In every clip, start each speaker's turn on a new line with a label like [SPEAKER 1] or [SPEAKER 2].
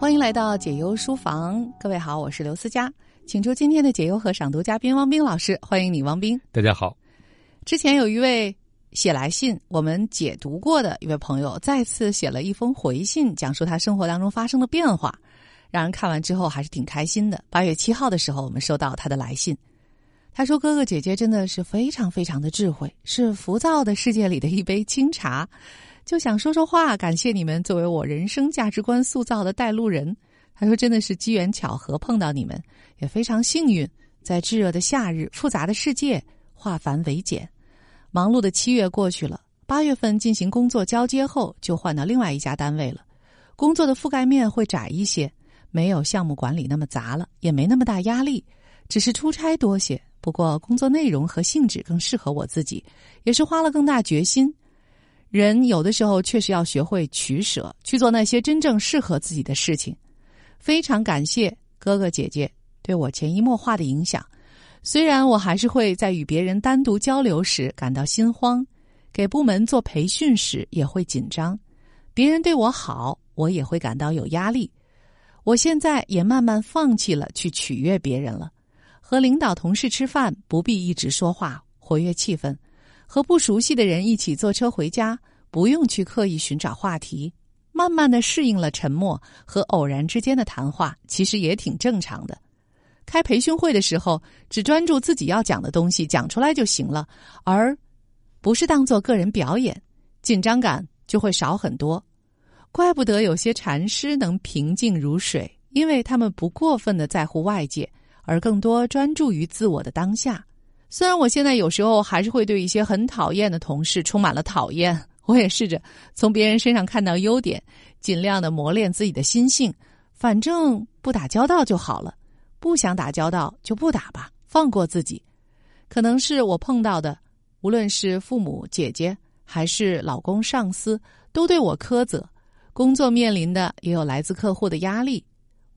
[SPEAKER 1] 欢迎来到解忧书房，各位好，我是刘思佳，请出今天的解忧和赏读嘉宾汪冰老师，欢迎你，汪冰。
[SPEAKER 2] 大家好。
[SPEAKER 1] 之前有一位写来信，我们解读过的一位朋友，再次写了一封回信，讲述他生活当中发生的变化，让人看完之后还是挺开心的。八月七号的时候，我们收到他的来信，他说：“哥哥姐姐真的是非常非常的智慧，是浮躁的世界里的一杯清茶。”就想说说话，感谢你们作为我人生价值观塑造的带路人。他说：“真的是机缘巧合碰到你们，也非常幸运，在炙热的夏日，复杂的世界化繁为简。忙碌的七月过去了，八月份进行工作交接后，就换到另外一家单位了。工作的覆盖面会窄一些，没有项目管理那么杂了，也没那么大压力，只是出差多些。不过工作内容和性质更适合我自己，也是花了更大决心。”人有的时候确实要学会取舍，去做那些真正适合自己的事情。非常感谢哥哥姐姐对我潜移默化的影响。虽然我还是会在与别人单独交流时感到心慌，给部门做培训时也会紧张，别人对我好，我也会感到有压力。我现在也慢慢放弃了去取悦别人了。和领导同事吃饭，不必一直说话，活跃气氛。和不熟悉的人一起坐车回家，不用去刻意寻找话题，慢慢的适应了沉默和偶然之间的谈话，其实也挺正常的。开培训会的时候，只专注自己要讲的东西，讲出来就行了，而不是当做个人表演，紧张感就会少很多。怪不得有些禅师能平静如水，因为他们不过分的在乎外界，而更多专注于自我的当下。虽然我现在有时候还是会对一些很讨厌的同事充满了讨厌，我也试着从别人身上看到优点，尽量的磨练自己的心性。反正不打交道就好了，不想打交道就不打吧，放过自己。可能是我碰到的，无论是父母、姐姐还是老公、上司，都对我苛责。工作面临的也有来自客户的压力，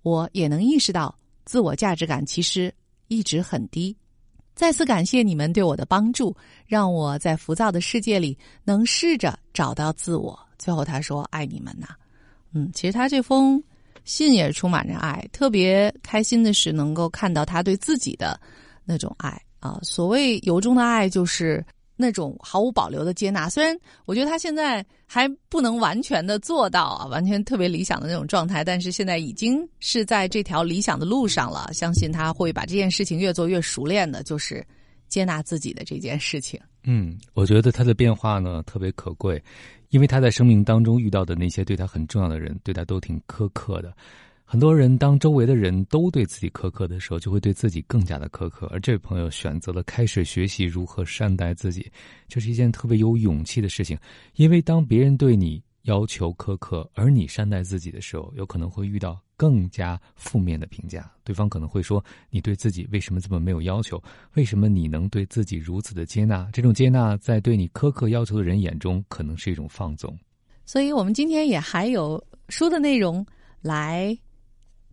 [SPEAKER 1] 我也能意识到自我价值感其实一直很低。再次感谢你们对我的帮助，让我在浮躁的世界里能试着找到自我。最后他说：“爱你们呐。”嗯，其实他这封信也是充满着爱。特别开心的是能够看到他对自己的那种爱啊。所谓由衷的爱，就是。那种毫无保留的接纳，虽然我觉得他现在还不能完全的做到啊，完全特别理想的那种状态，但是现在已经是在这条理想的路上了。相信他会把这件事情越做越熟练的，就是接纳自己的这件事情。
[SPEAKER 2] 嗯，我觉得他的变化呢特别可贵，因为他在生命当中遇到的那些对他很重要的人，对他都挺苛刻的。很多人当周围的人都对自己苛刻的时候，就会对自己更加的苛刻。而这位朋友选择了开始学习如何善待自己，这是一件特别有勇气的事情。因为当别人对你要求苛刻，而你善待自己的时候，有可能会遇到更加负面的评价。对方可能会说：“你对自己为什么这么没有要求？为什么你能对自己如此的接纳？这种接纳在对你苛刻要求的人眼中，可能是一种放纵。”
[SPEAKER 1] 所以，我们今天也还有书的内容来。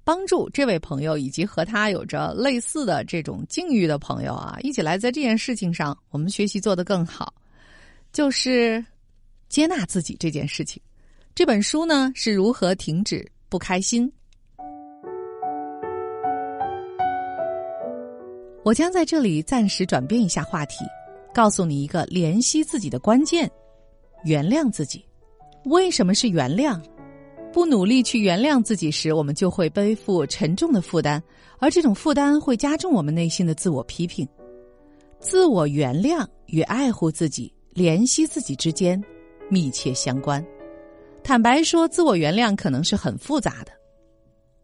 [SPEAKER 1] 帮助这位朋友以及和他有着类似的这种境遇的朋友啊，一起来在这件事情上，我们学习做得更好，就是接纳自己这件事情。这本书呢是如何停止不开心？我将在这里暂时转变一下话题，告诉你一个怜惜自己的关键：原谅自己。为什么是原谅？不努力去原谅自己时，我们就会背负沉重的负担，而这种负担会加重我们内心的自我批评。自我原谅与爱护自己、怜惜自己之间密切相关。坦白说，自我原谅可能是很复杂的。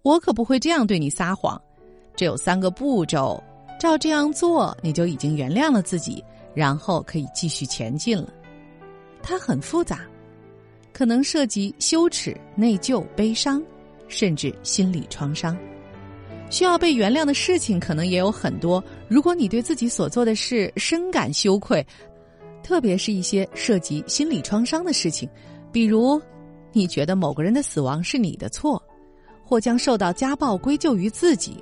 [SPEAKER 1] 我可不会这样对你撒谎。这有三个步骤，照这样做，你就已经原谅了自己，然后可以继续前进了。它很复杂。可能涉及羞耻、内疚、悲伤，甚至心理创伤。需要被原谅的事情可能也有很多。如果你对自己所做的事深感羞愧，特别是一些涉及心理创伤的事情，比如你觉得某个人的死亡是你的错，或将受到家暴归咎于自己，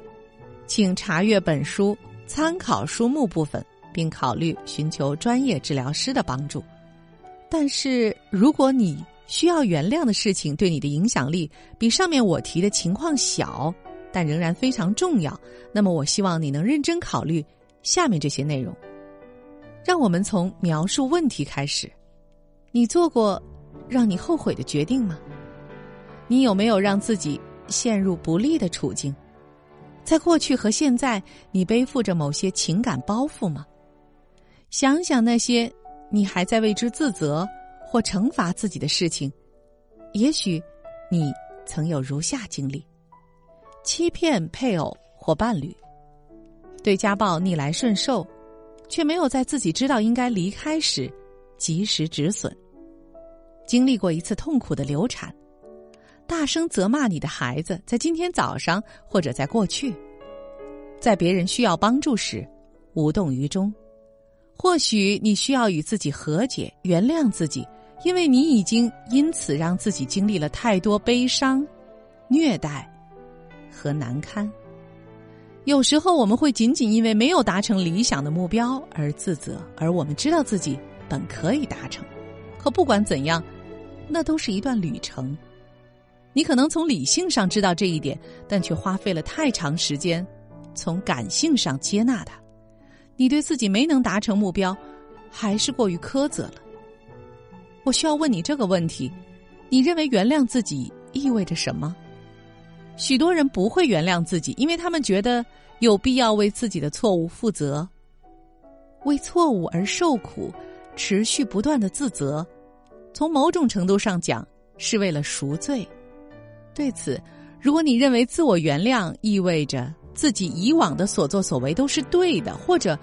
[SPEAKER 1] 请查阅本书参考书目部分，并考虑寻求专业治疗师的帮助。但是如果你需要原谅的事情对你的影响力比上面我提的情况小，但仍然非常重要，那么我希望你能认真考虑下面这些内容。让我们从描述问题开始。你做过让你后悔的决定吗？你有没有让自己陷入不利的处境？在过去和现在，你背负着某些情感包袱吗？想想那些你还在为之自责或惩罚自己的事情，也许你曾有如下经历：欺骗配偶或伴侣，对家暴逆来顺受，却没有在自己知道应该离开时及时止损；经历过一次痛苦的流产。大声责骂你的孩子，在今天早上或者在过去，在别人需要帮助时无动于衷。或许你需要与自己和解，原谅自己，因为你已经因此让自己经历了太多悲伤、虐待和难堪。有时候我们会仅仅因为没有达成理想的目标而自责，而我们知道自己本可以达成。可不管怎样，那都是一段旅程。你可能从理性上知道这一点，但却花费了太长时间从感性上接纳它。你对自己没能达成目标，还是过于苛责了。我需要问你这个问题：你认为原谅自己意味着什么？许多人不会原谅自己，因为他们觉得有必要为自己的错误负责。为错误而受苦，持续不断的自责，从某种程度上讲，是为了赎罪。对此，如果你认为自我原谅意味着自己以往的所作所为都是对的，或者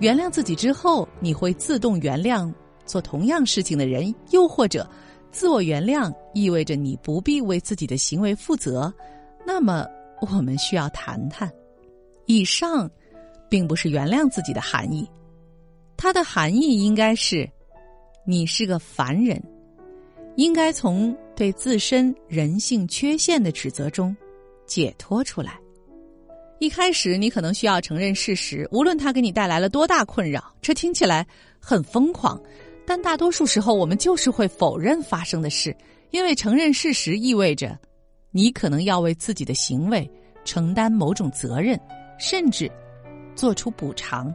[SPEAKER 1] 原谅自己之后你会自动原谅做同样事情的人，又或者自我原谅意味着你不必为自己的行为负责，那么我们需要谈谈。以上并不是原谅自己的含义，它的含义应该是你是个凡人。应该从对自身人性缺陷的指责中解脱出来。一开始，你可能需要承认事实，无论它给你带来了多大困扰。这听起来很疯狂，但大多数时候，我们就是会否认发生的事，因为承认事实意味着你可能要为自己的行为承担某种责任，甚至做出补偿。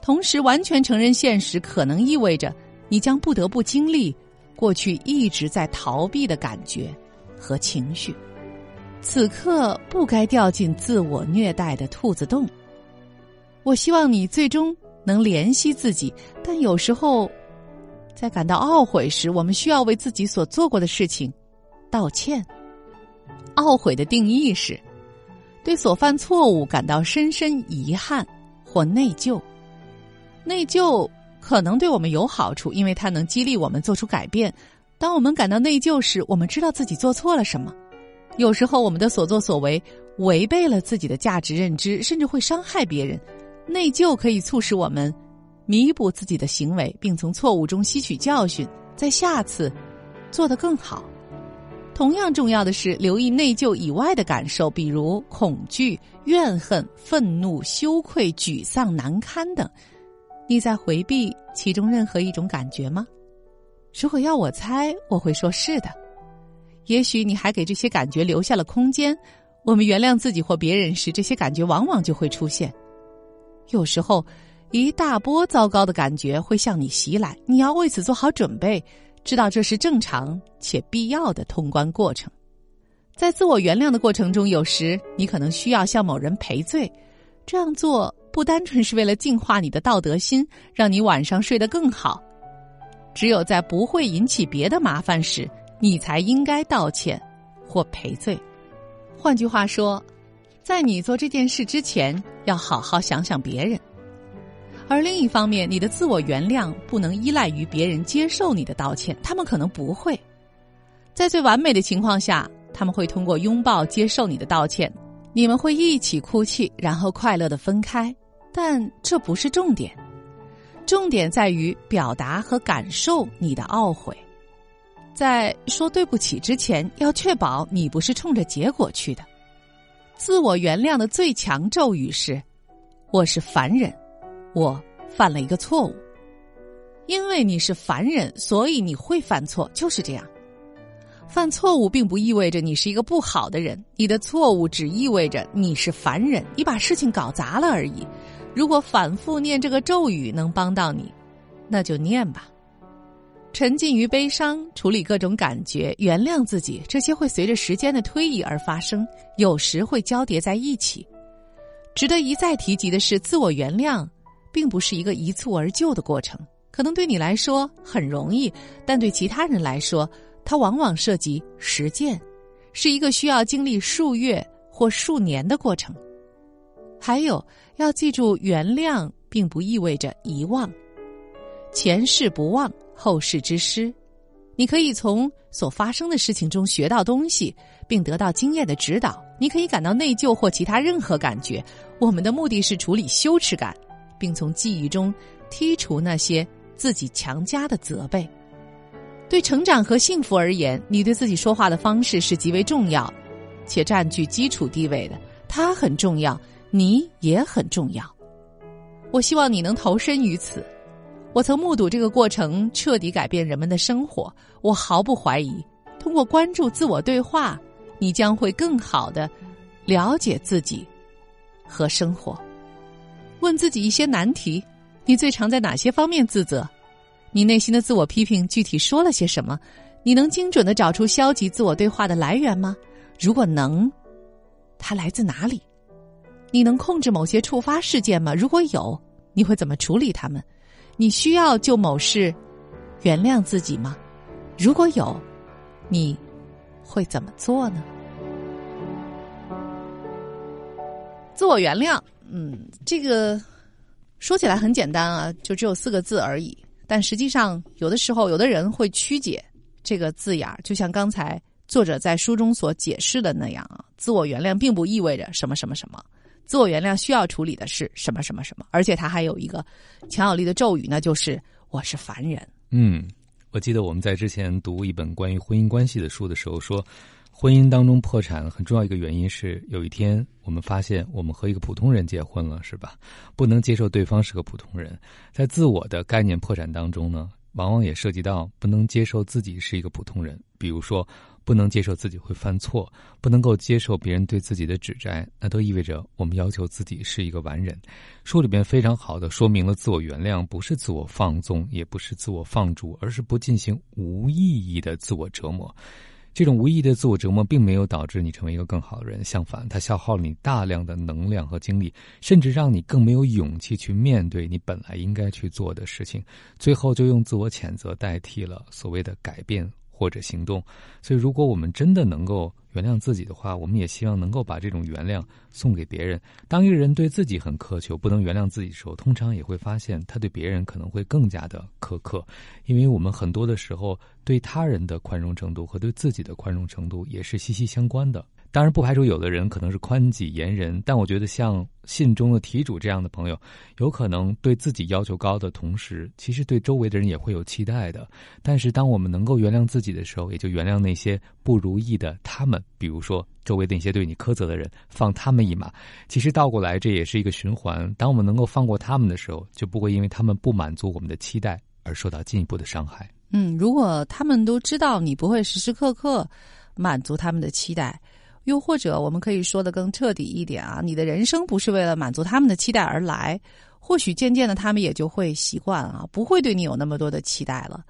[SPEAKER 1] 同时，完全承认现实可能意味着你将不得不经历。过去一直在逃避的感觉和情绪，此刻不该掉进自我虐待的兔子洞。我希望你最终能怜惜自己，但有时候，在感到懊悔时，我们需要为自己所做过的事情道歉。懊悔的定义是，对所犯错误感到深深遗憾或内疚，内疚。可能对我们有好处，因为它能激励我们做出改变。当我们感到内疚时，我们知道自己做错了什么。有时候，我们的所作所为违背了自己的价值认知，甚至会伤害别人。内疚可以促使我们弥补自己的行为，并从错误中吸取教训，在下次做得更好。同样重要的是，留意内疚以外的感受，比如恐惧、怨恨、愤怒、羞愧、沮丧、难堪等。你在回避其中任何一种感觉吗？如果要我猜，我会说是的。也许你还给这些感觉留下了空间。我们原谅自己或别人时，这些感觉往往就会出现。有时候，一大波糟糕的感觉会向你袭来，你要为此做好准备，知道这是正常且必要的通关过程。在自我原谅的过程中，有时你可能需要向某人赔罪，这样做。不单纯是为了净化你的道德心，让你晚上睡得更好。只有在不会引起别的麻烦时，你才应该道歉或赔罪。换句话说，在你做这件事之前，要好好想想别人。而另一方面，你的自我原谅不能依赖于别人接受你的道歉，他们可能不会。在最完美的情况下，他们会通过拥抱接受你的道歉，你们会一起哭泣，然后快乐的分开。但这不是重点，重点在于表达和感受你的懊悔。在说对不起之前，要确保你不是冲着结果去的。自我原谅的最强咒语是：“我是凡人，我犯了一个错误。”因为你是凡人，所以你会犯错，就是这样。犯错误并不意味着你是一个不好的人，你的错误只意味着你是凡人，你把事情搞砸了而已。如果反复念这个咒语能帮到你，那就念吧。沉浸于悲伤，处理各种感觉，原谅自己，这些会随着时间的推移而发生，有时会交叠在一起。值得一再提及的是，自我原谅并不是一个一蹴而就的过程，可能对你来说很容易，但对其他人来说。它往往涉及实践，是一个需要经历数月或数年的过程。还有，要记住，原谅并不意味着遗忘，前世不忘，后世之师。你可以从所发生的事情中学到东西，并得到经验的指导。你可以感到内疚或其他任何感觉。我们的目的是处理羞耻感，并从记忆中剔除那些自己强加的责备。对成长和幸福而言，你对自己说话的方式是极为重要，且占据基础地位的。它很重要，你也很重要。我希望你能投身于此。我曾目睹这个过程彻底改变人们的生活。我毫不怀疑，通过关注自我对话，你将会更好的了解自己和生活。问自己一些难题：你最常在哪些方面自责？你内心的自我批评具体说了些什么？你能精准的找出消极自我对话的来源吗？如果能，它来自哪里？你能控制某些触发事件吗？如果有，你会怎么处理他们？你需要就某事原谅自己吗？如果有，你会怎么做呢？自我原谅，嗯，这个说起来很简单啊，就只有四个字而已。但实际上，有的时候，有的人会曲解这个字眼，就像刚才作者在书中所解释的那样啊。自我原谅并不意味着什么什么什么，自我原谅需要处理的是什么什么什么，而且它还有一个强有力的咒语，那就是“我是凡人”。
[SPEAKER 2] 嗯，我记得我们在之前读一本关于婚姻关系的书的时候说。婚姻当中破产很重要一个原因是，有一天我们发现我们和一个普通人结婚了，是吧？不能接受对方是个普通人，在自我的概念破产当中呢，往往也涉及到不能接受自己是一个普通人。比如说，不能接受自己会犯错，不能够接受别人对自己的指摘，那都意味着我们要求自己是一个完人。书里边非常好的说明了，自我原谅不是自我放纵，也不是自我放逐，而是不进行无意义的自我折磨。这种无意义的自我折磨并没有导致你成为一个更好的人，相反，它消耗了你大量的能量和精力，甚至让你更没有勇气去面对你本来应该去做的事情，最后就用自我谴责代替了所谓的改变。或者行动，所以如果我们真的能够原谅自己的话，我们也希望能够把这种原谅送给别人。当一个人对自己很苛求，不能原谅自己的时候，通常也会发现他对别人可能会更加的苛刻，因为我们很多的时候对他人的宽容程度和对自己的宽容程度也是息息相关的。当然，不排除有的人可能是宽己严人，但我觉得像信中的题主这样的朋友，有可能对自己要求高的同时，其实对周围的人也会有期待的。但是，当我们能够原谅自己的时候，也就原谅那些不如意的他们，比如说周围那些对你苛责的人，放他们一马。其实倒过来，这也是一个循环。当我们能够放过他们的时候，就不会因为他们不满足我们的期待而受到进一步的伤害。
[SPEAKER 1] 嗯，如果他们都知道你不会时时刻刻满足他们的期待。又或者，我们可以说的更彻底一点啊，你的人生不是为了满足他们的期待而来，或许渐渐的他们也就会习惯啊，不会对你有那么多的期待了。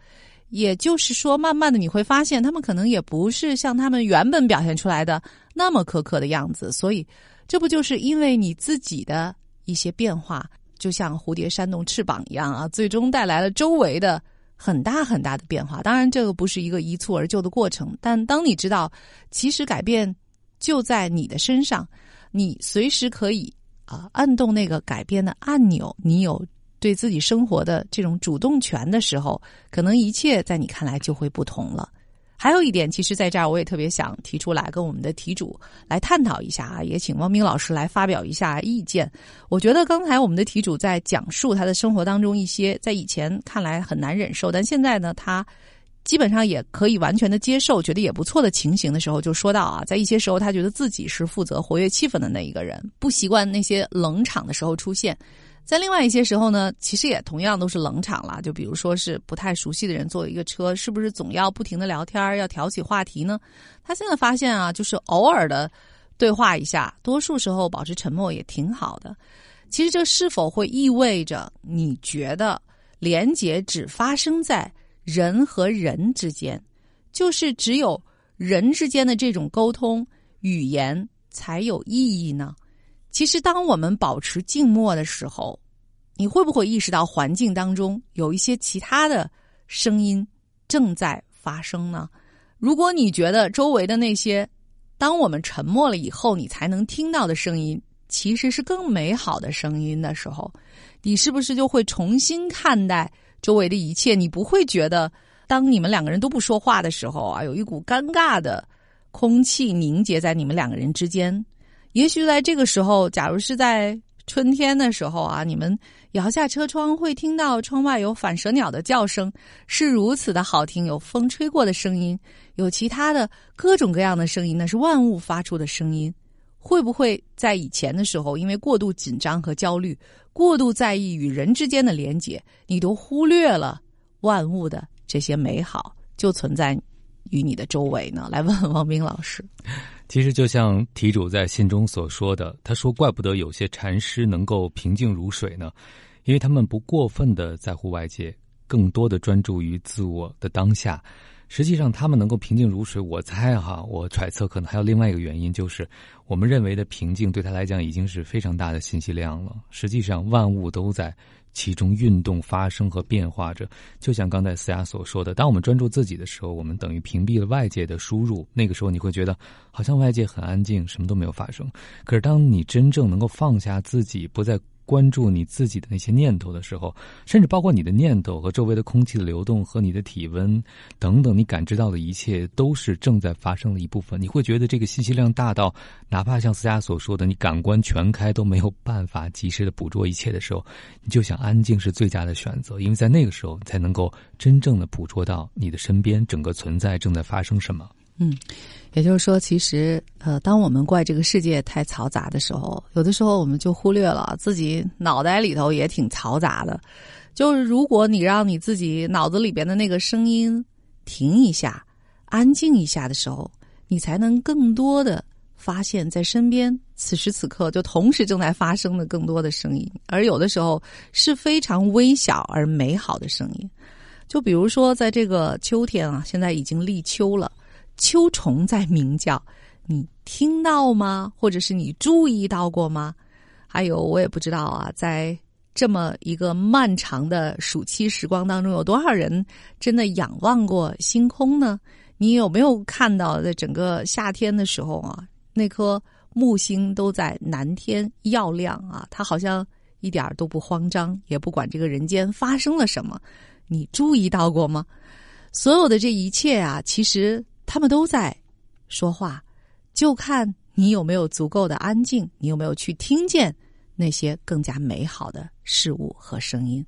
[SPEAKER 1] 也就是说，慢慢的你会发现，他们可能也不是像他们原本表现出来的那么苛刻的样子。所以，这不就是因为你自己的一些变化，就像蝴蝶扇动翅膀一样啊，最终带来了周围的很大很大的变化。当然，这个不是一个一蹴而就的过程，但当你知道，其实改变。就在你的身上，你随时可以啊按动那个改变的按钮。你有对自己生活的这种主动权的时候，可能一切在你看来就会不同了。还有一点，其实在这儿我也特别想提出来，跟我们的题主来探讨一下啊，也请汪明老师来发表一下意见。我觉得刚才我们的题主在讲述他的生活当中一些在以前看来很难忍受，但现在呢他。基本上也可以完全的接受，觉得也不错的情形的时候，就说到啊，在一些时候，他觉得自己是负责活跃气氛的那一个人，不习惯那些冷场的时候出现。在另外一些时候呢，其实也同样都是冷场了。就比如说是不太熟悉的人坐一个车，是不是总要不停的聊天，要挑起话题呢？他现在发现啊，就是偶尔的对话一下，多数时候保持沉默也挺好的。其实这是否会意味着你觉得连结只发生在人和人之间，就是只有人之间的这种沟通语言才有意义呢？其实，当我们保持静默的时候，你会不会意识到环境当中有一些其他的声音正在发生呢？如果你觉得周围的那些，当我们沉默了以后，你才能听到的声音，其实是更美好的声音的时候，你是不是就会重新看待周围的一切？你不会觉得，当你们两个人都不说话的时候啊，有一股尴尬的空气凝结在你们两个人之间。也许在这个时候，假如是在春天的时候啊，你们摇下车窗，会听到窗外有反蛇鸟的叫声，是如此的好听；有风吹过的声音，有其他的各种各样的声音，那是万物发出的声音。会不会在以前的时候，因为过度紧张和焦虑，过度在意与人之间的连结，你都忽略了万物的这些美好，就存在于你的周围呢？来问问王斌老师。
[SPEAKER 2] 其实就像题主在信中所说的，他说：“怪不得有些禅师能够平静如水呢，因为他们不过分的在乎外界，更多的专注于自我的当下。实际上，他们能够平静如水，我猜哈，我揣测可能还有另外一个原因，就是我们认为的平静对他来讲已经是非常大的信息量了。实际上，万物都在。”其中运动发生和变化着，就像刚才思雅所说的，当我们专注自己的时候，我们等于屏蔽了外界的输入。那个时候，你会觉得好像外界很安静，什么都没有发生。可是，当你真正能够放下自己，不再。关注你自己的那些念头的时候，甚至包括你的念头和周围的空气的流动和你的体温等等，你感知到的一切都是正在发生的一部分。你会觉得这个信息量大到，哪怕像思佳所说的，你感官全开都没有办法及时的捕捉一切的时候，你就想安静是最佳的选择，因为在那个时候才能够真正的捕捉到你的身边整个存在正在发生什么。
[SPEAKER 1] 嗯，也就是说，其实呃，当我们怪这个世界太嘈杂的时候，有的时候我们就忽略了自己脑袋里头也挺嘈杂的。就是如果你让你自己脑子里边的那个声音停一下、安静一下的时候，你才能更多的发现，在身边此时此刻就同时正在发生的更多的声音，而有的时候是非常微小而美好的声音。就比如说，在这个秋天啊，现在已经立秋了。秋虫在鸣叫，你听到吗？或者是你注意到过吗？还有，我也不知道啊，在这么一个漫长的暑期时光当中，有多少人真的仰望过星空呢？你有没有看到，在整个夏天的时候啊，那颗木星都在蓝天耀亮啊？它好像一点都不慌张，也不管这个人间发生了什么。你注意到过吗？所有的这一切啊，其实。他们都在说话，就看你有没有足够的安静，你有没有去听见那些更加美好的事物和声音。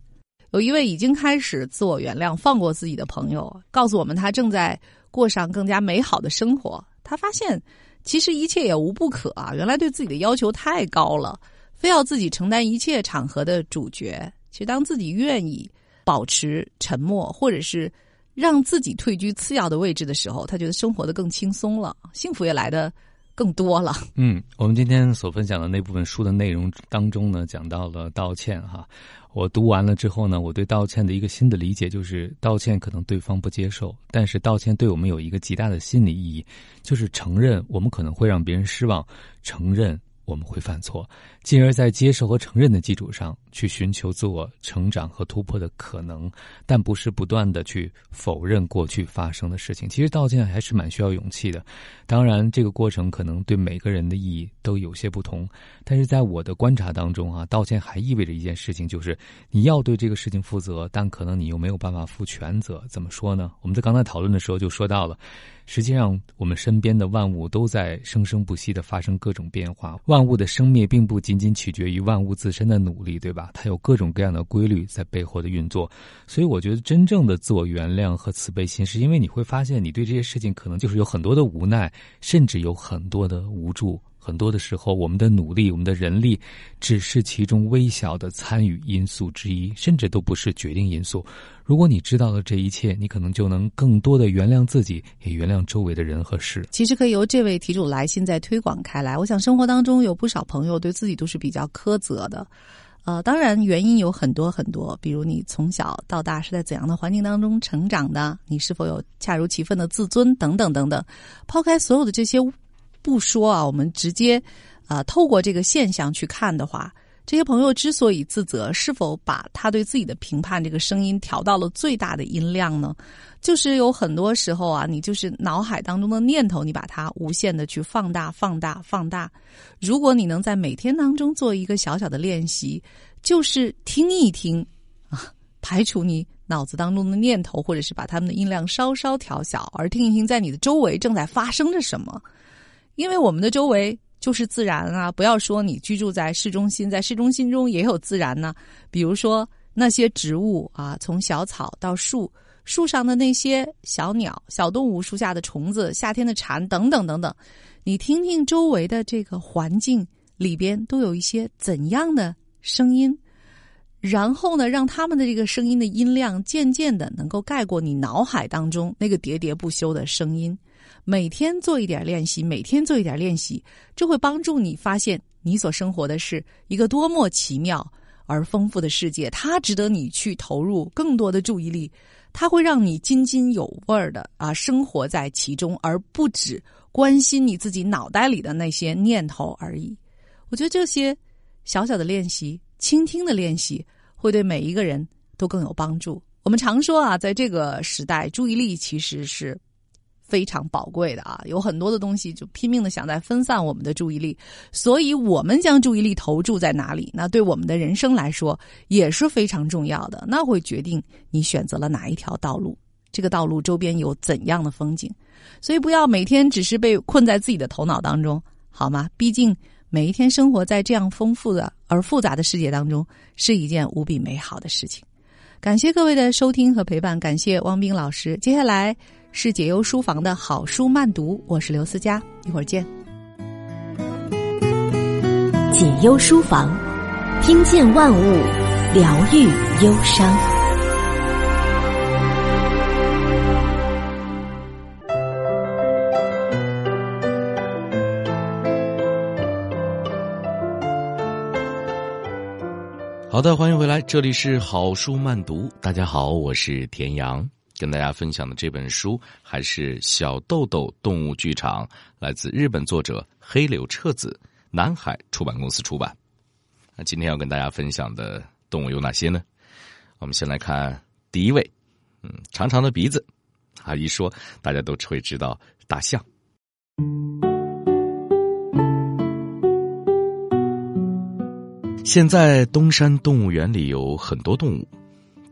[SPEAKER 1] 有一位已经开始自我原谅、放过自己的朋友，告诉我们他正在过上更加美好的生活。他发现其实一切也无不可啊！原来对自己的要求太高了，非要自己承担一切场合的主角。其实当自己愿意保持沉默，或者是。让自己退居次要的位置的时候，他觉得生活的更轻松了，幸福也来的更多了。
[SPEAKER 2] 嗯，我们今天所分享的那部分书的内容当中呢，讲到了道歉哈。我读完了之后呢，我对道歉的一个新的理解就是，道歉可能对方不接受，但是道歉对我们有一个极大的心理意义，就是承认我们可能会让别人失望，承认。我们会犯错，进而，在接受和承认的基础上，去寻求自我成长和突破的可能，但不是不断的去否认过去发生的事情。其实道歉还是蛮需要勇气的，当然，这个过程可能对每个人的意义都有些不同。但是在我的观察当中啊，道歉还意味着一件事情，就是你要对这个事情负责，但可能你又没有办法负全责。怎么说呢？我们在刚才讨论的时候就说到了。实际上，我们身边的万物都在生生不息的发生各种变化。万物的生灭并不仅仅取决于万物自身的努力，对吧？它有各种各样的规律在背后的运作。所以，我觉得真正的自我原谅和慈悲心，是因为你会发现，你对这些事情可能就是有很多的无奈，甚至有很多的无助很多的时候，我们的努力、我们的人力，只是其中微小的参与因素之一，甚至都不是决定因素。如果你知道了这一切，你可能就能更多的原谅自己，也原谅周围的人和事。
[SPEAKER 1] 其实可以由这位题主来信再推广开来。我想生活当中有不少朋友对自己都是比较苛责的。呃，当然原因有很多很多，比如你从小到大是在怎样的环境当中成长的，你是否有恰如其分的自尊等等等等。抛开所有的这些不说啊，我们直接啊透过这个现象去看的话，这些朋友之所以自责，是否把他对自己的评判这个声音调到了最大的音量呢？就是有很多时候啊，你就是脑海当中的念头，你把它无限的去放大、放大、放大。如果你能在每天当中做一个小小的练习，就是听一听啊，排除你脑子当中的念头，或者是把它们的音量稍稍调小，而听一听在你的周围正在发生着什么。因为我们的周围就是自然啊，不要说你居住在市中心，在市中心中也有自然呢。比如说那些植物啊，从小草到树。树上的那些小鸟、小动物，树下的虫子，夏天的蝉等等等等，你听听周围的这个环境里边都有一些怎样的声音，然后呢，让他们的这个声音的音量渐渐的能够盖过你脑海当中那个喋喋不休的声音。每天做一点练习，每天做一点练习，这会帮助你发现你所生活的是一个多么奇妙而丰富的世界，它值得你去投入更多的注意力。它会让你津津有味儿的啊，生活在其中，而不只关心你自己脑袋里的那些念头而已。我觉得这些小小的练习、倾听的练习，会对每一个人都更有帮助。我们常说啊，在这个时代，注意力其实是。非常宝贵的啊，有很多的东西就拼命的想在分散我们的注意力，所以我们将注意力投注在哪里，那对我们的人生来说也是非常重要的。那会决定你选择了哪一条道路，这个道路周边有怎样的风景。所以不要每天只是被困在自己的头脑当中，好吗？毕竟每一天生活在这样丰富的而复杂的世界当中，是一件无比美好的事情。感谢各位的收听和陪伴，感谢汪冰老师。接下来。是解忧书房的好书慢读，我是刘思佳，一会儿见。
[SPEAKER 3] 解忧书房，听见万物，疗愈忧伤。
[SPEAKER 4] 好的，欢迎回来，这里是好书慢读。大家好，我是田阳。跟大家分享的这本书还是小豆豆动物剧场，来自日本作者黑柳彻子，南海出版公司出版。那今天要跟大家分享的动物有哪些呢？我们先来看第一位，嗯，长长的鼻子，啊，一说大家都会知道大象。现在东山动物园里有很多动物。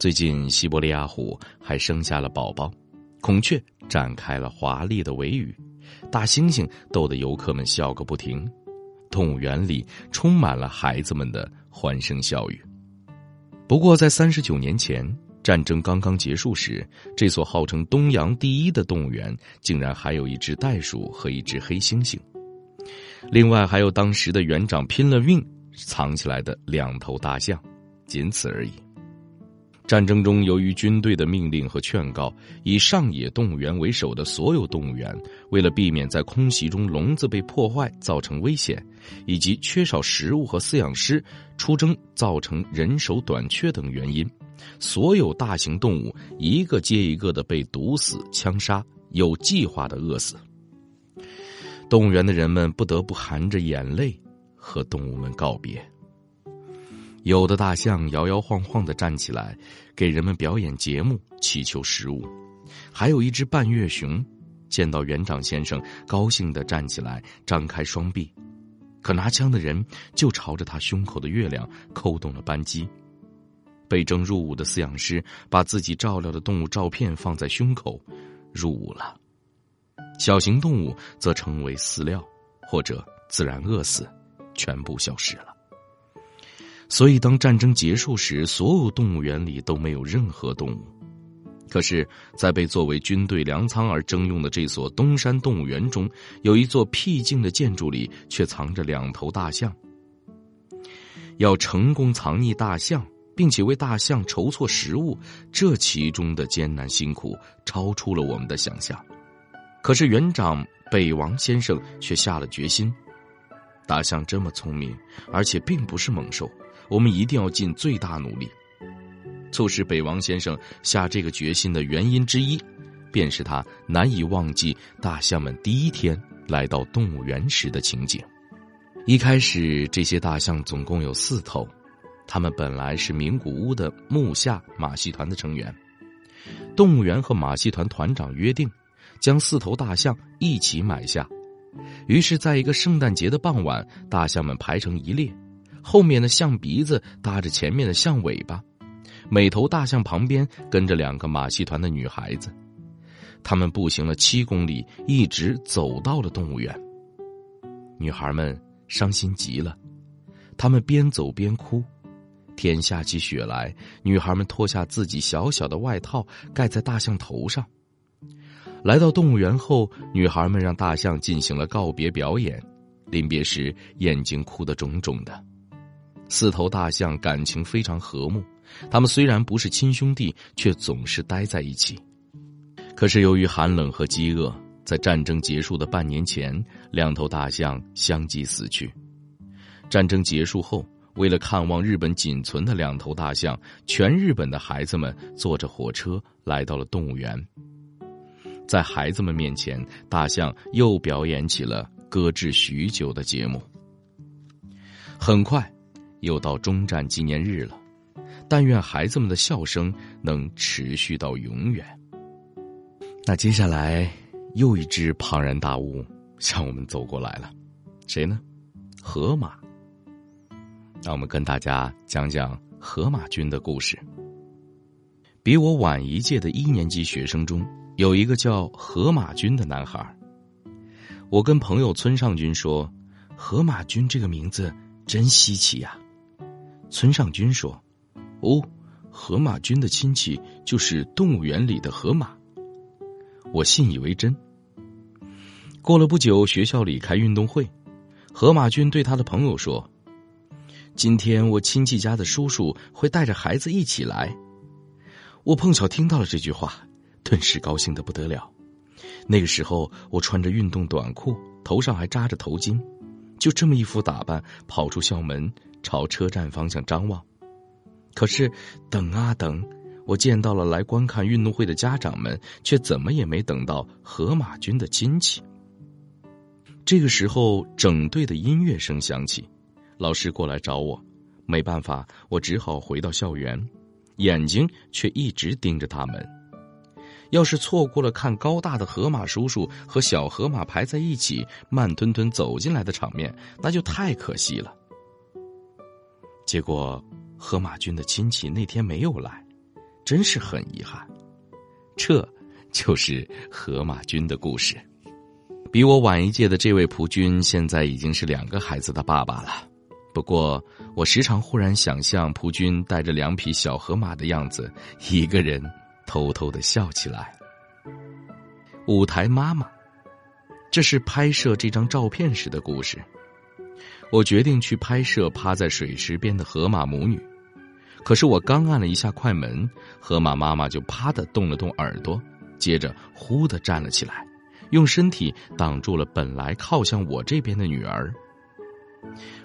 [SPEAKER 4] 最近，西伯利亚虎还生下了宝宝，孔雀展开了华丽的尾羽，大猩猩逗得游客们笑个不停，动物园里充满了孩子们的欢声笑语。不过，在三十九年前，战争刚刚结束时，这所号称东洋第一的动物园竟然还有一只袋鼠和一只黑猩猩，另外还有当时的园长拼了命藏起来的两头大象，仅此而已。战争中，由于军队的命令和劝告，以上野动物园为首的所有动物园，为了避免在空袭中笼子被破坏造成危险，以及缺少食物和饲养师出征造成人手短缺等原因，所有大型动物一个接一个的被毒死、枪杀，有计划的饿死。动物园的人们不得不含着眼泪和动物们告别。有的大象摇摇晃晃的站起来，给人们表演节目，祈求食物；还有一只半月熊，见到园长先生，高兴的站起来，张开双臂。可拿枪的人就朝着他胸口的月亮扣动了扳机。被征入伍的饲养师把自己照料的动物照片放在胸口，入伍了。小型动物则成为饲料，或者自然饿死，全部消失了。所以，当战争结束时，所有动物园里都没有任何动物。可是，在被作为军队粮仓而征用的这所东山动物园中，有一座僻静的建筑里却藏着两头大象。要成功藏匿大象，并且为大象筹措食物，这其中的艰难辛苦超出了我们的想象。可是园长北王先生却下了决心：大象这么聪明，而且并不是猛兽，我们一定要尽最大努力。促使北王先生下这个决心的原因之一，便是他难以忘记大象们第一天来到动物园时的情景。一开始，这些大象总共有四头，它们本来是名古屋的木下马戏团的成员。动物园和马戏团团长约定，将四头大象一起买下。于是，在一个圣诞节的傍晚，大象们排成一列，后面的象鼻子搭着前面的象尾巴。每头大象旁边跟着两个马戏团的女孩子，他们步行了七公里，一直走到了动物园。女孩们伤心极了，她们边走边哭。天下起雪来，女孩们脱下自己小小的外套盖在大象头上。来到动物园后，女孩们让大象进行了告别表演，临别时眼睛哭得肿肿的。四头大象感情非常和睦。他们虽然不是亲兄弟，却总是待在一起。可是由于寒冷和饥饿，在战争结束的半年前，两头大象相继死去。战争结束后，为了看望日本仅存的两头大象，全日本的孩子们坐着火车来到了动物园。在孩子们面前，大象又表演起了搁置许久的节目。很快，又到终战纪念日了。但愿孩子们的笑声能持续到永远。那接下来又一只庞然大物向我们走过来了，谁呢？河马。那我们跟大家讲讲河马君的故事。比我晚一届的一年级学生中有一个叫河马君的男孩。我跟朋友村上君说：“河马君这个名字真稀奇呀。”村上君说。哦，河马君的亲戚就是动物园里的河马。我信以为真。过了不久，学校里开运动会，河马君对他的朋友说：“今天我亲戚家的叔叔会带着孩子一起来。”我碰巧听到了这句话，顿时高兴的不得了。那个时候，我穿着运动短裤，头上还扎着头巾，就这么一副打扮，跑出校门，朝车站方向张望。可是，等啊等，我见到了来观看运动会的家长们，却怎么也没等到河马君的亲戚。这个时候，整队的音乐声响起，老师过来找我，没办法，我只好回到校园，眼睛却一直盯着他们。要是错过了看高大的河马叔叔和小河马排在一起慢吞吞走进来的场面，那就太可惜了。结果。河马君的亲戚那天没有来，真是很遗憾。这，就是河马君的故事。比我晚一届的这位蒲君，现在已经是两个孩子的爸爸了。不过，我时常忽然想象蒲君带着两匹小河马的样子，一个人偷偷的笑起来。舞台妈妈，这是拍摄这张照片时的故事。我决定去拍摄趴在水池边的河马母女。可是我刚按了一下快门，河马妈妈就啪的动了动耳朵，接着呼的站了起来，用身体挡住了本来靠向我这边的女儿。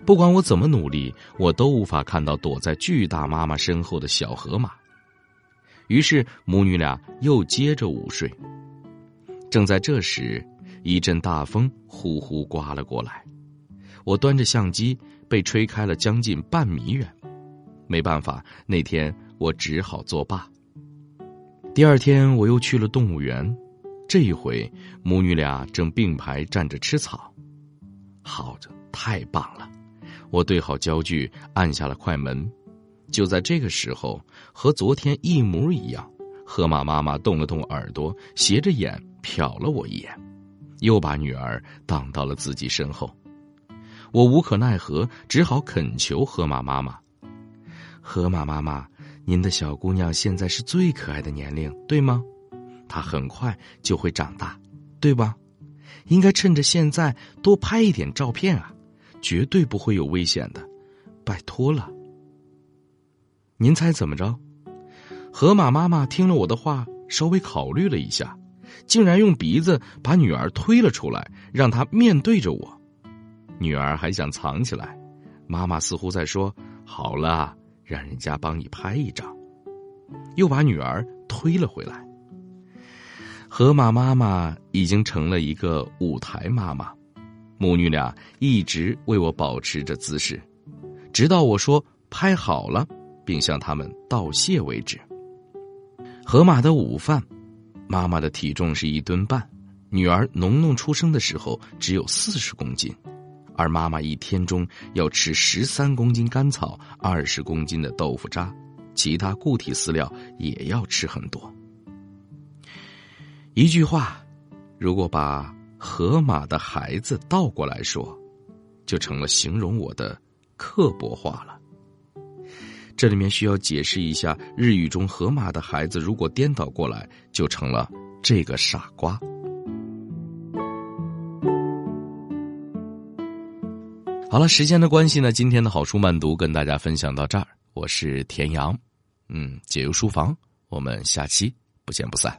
[SPEAKER 4] 不管我怎么努力，我都无法看到躲在巨大妈妈身后的小河马。于是母女俩又接着午睡。正在这时，一阵大风呼呼刮了过来，我端着相机被吹开了将近半米远。没办法，那天我只好作罢。第二天，我又去了动物园，这一回母女俩正并排站着吃草，好着，太棒了！我对好焦距，按下了快门。就在这个时候，和昨天一模一样，河马妈妈动了动耳朵，斜着眼瞟了我一眼，又把女儿挡到了自己身后。我无可奈何，只好恳求河马妈妈。河马妈妈，您的小姑娘现在是最可爱的年龄，对吗？她很快就会长大，对吧？应该趁着现在多拍一点照片啊，绝对不会有危险的，拜托了。您猜怎么着？河马妈妈听了我的话，稍微考虑了一下，竟然用鼻子把女儿推了出来，让她面对着我。女儿还想藏起来，妈妈似乎在说：“好了，让人家帮你拍一张。”又把女儿推了回来。河马妈妈已经成了一个舞台妈妈，母女俩一直为我保持着姿势，直到我说拍好了，并向他们道谢为止。河马的午饭，妈妈的体重是一吨半，女儿农农出生的时候只有四十公斤。而妈妈一天中要吃十三公斤干草，二十公斤的豆腐渣，其他固体饲料也要吃很多。一句话，如果把河马的孩子倒过来说，就成了形容我的刻薄话了。这里面需要解释一下，日语中河马的孩子如果颠倒过来，就成了这个傻瓜。好了，时间的关系呢，今天的好书慢读跟大家分享到这儿。我是田阳，嗯，解忧书房，我们下期不见不散。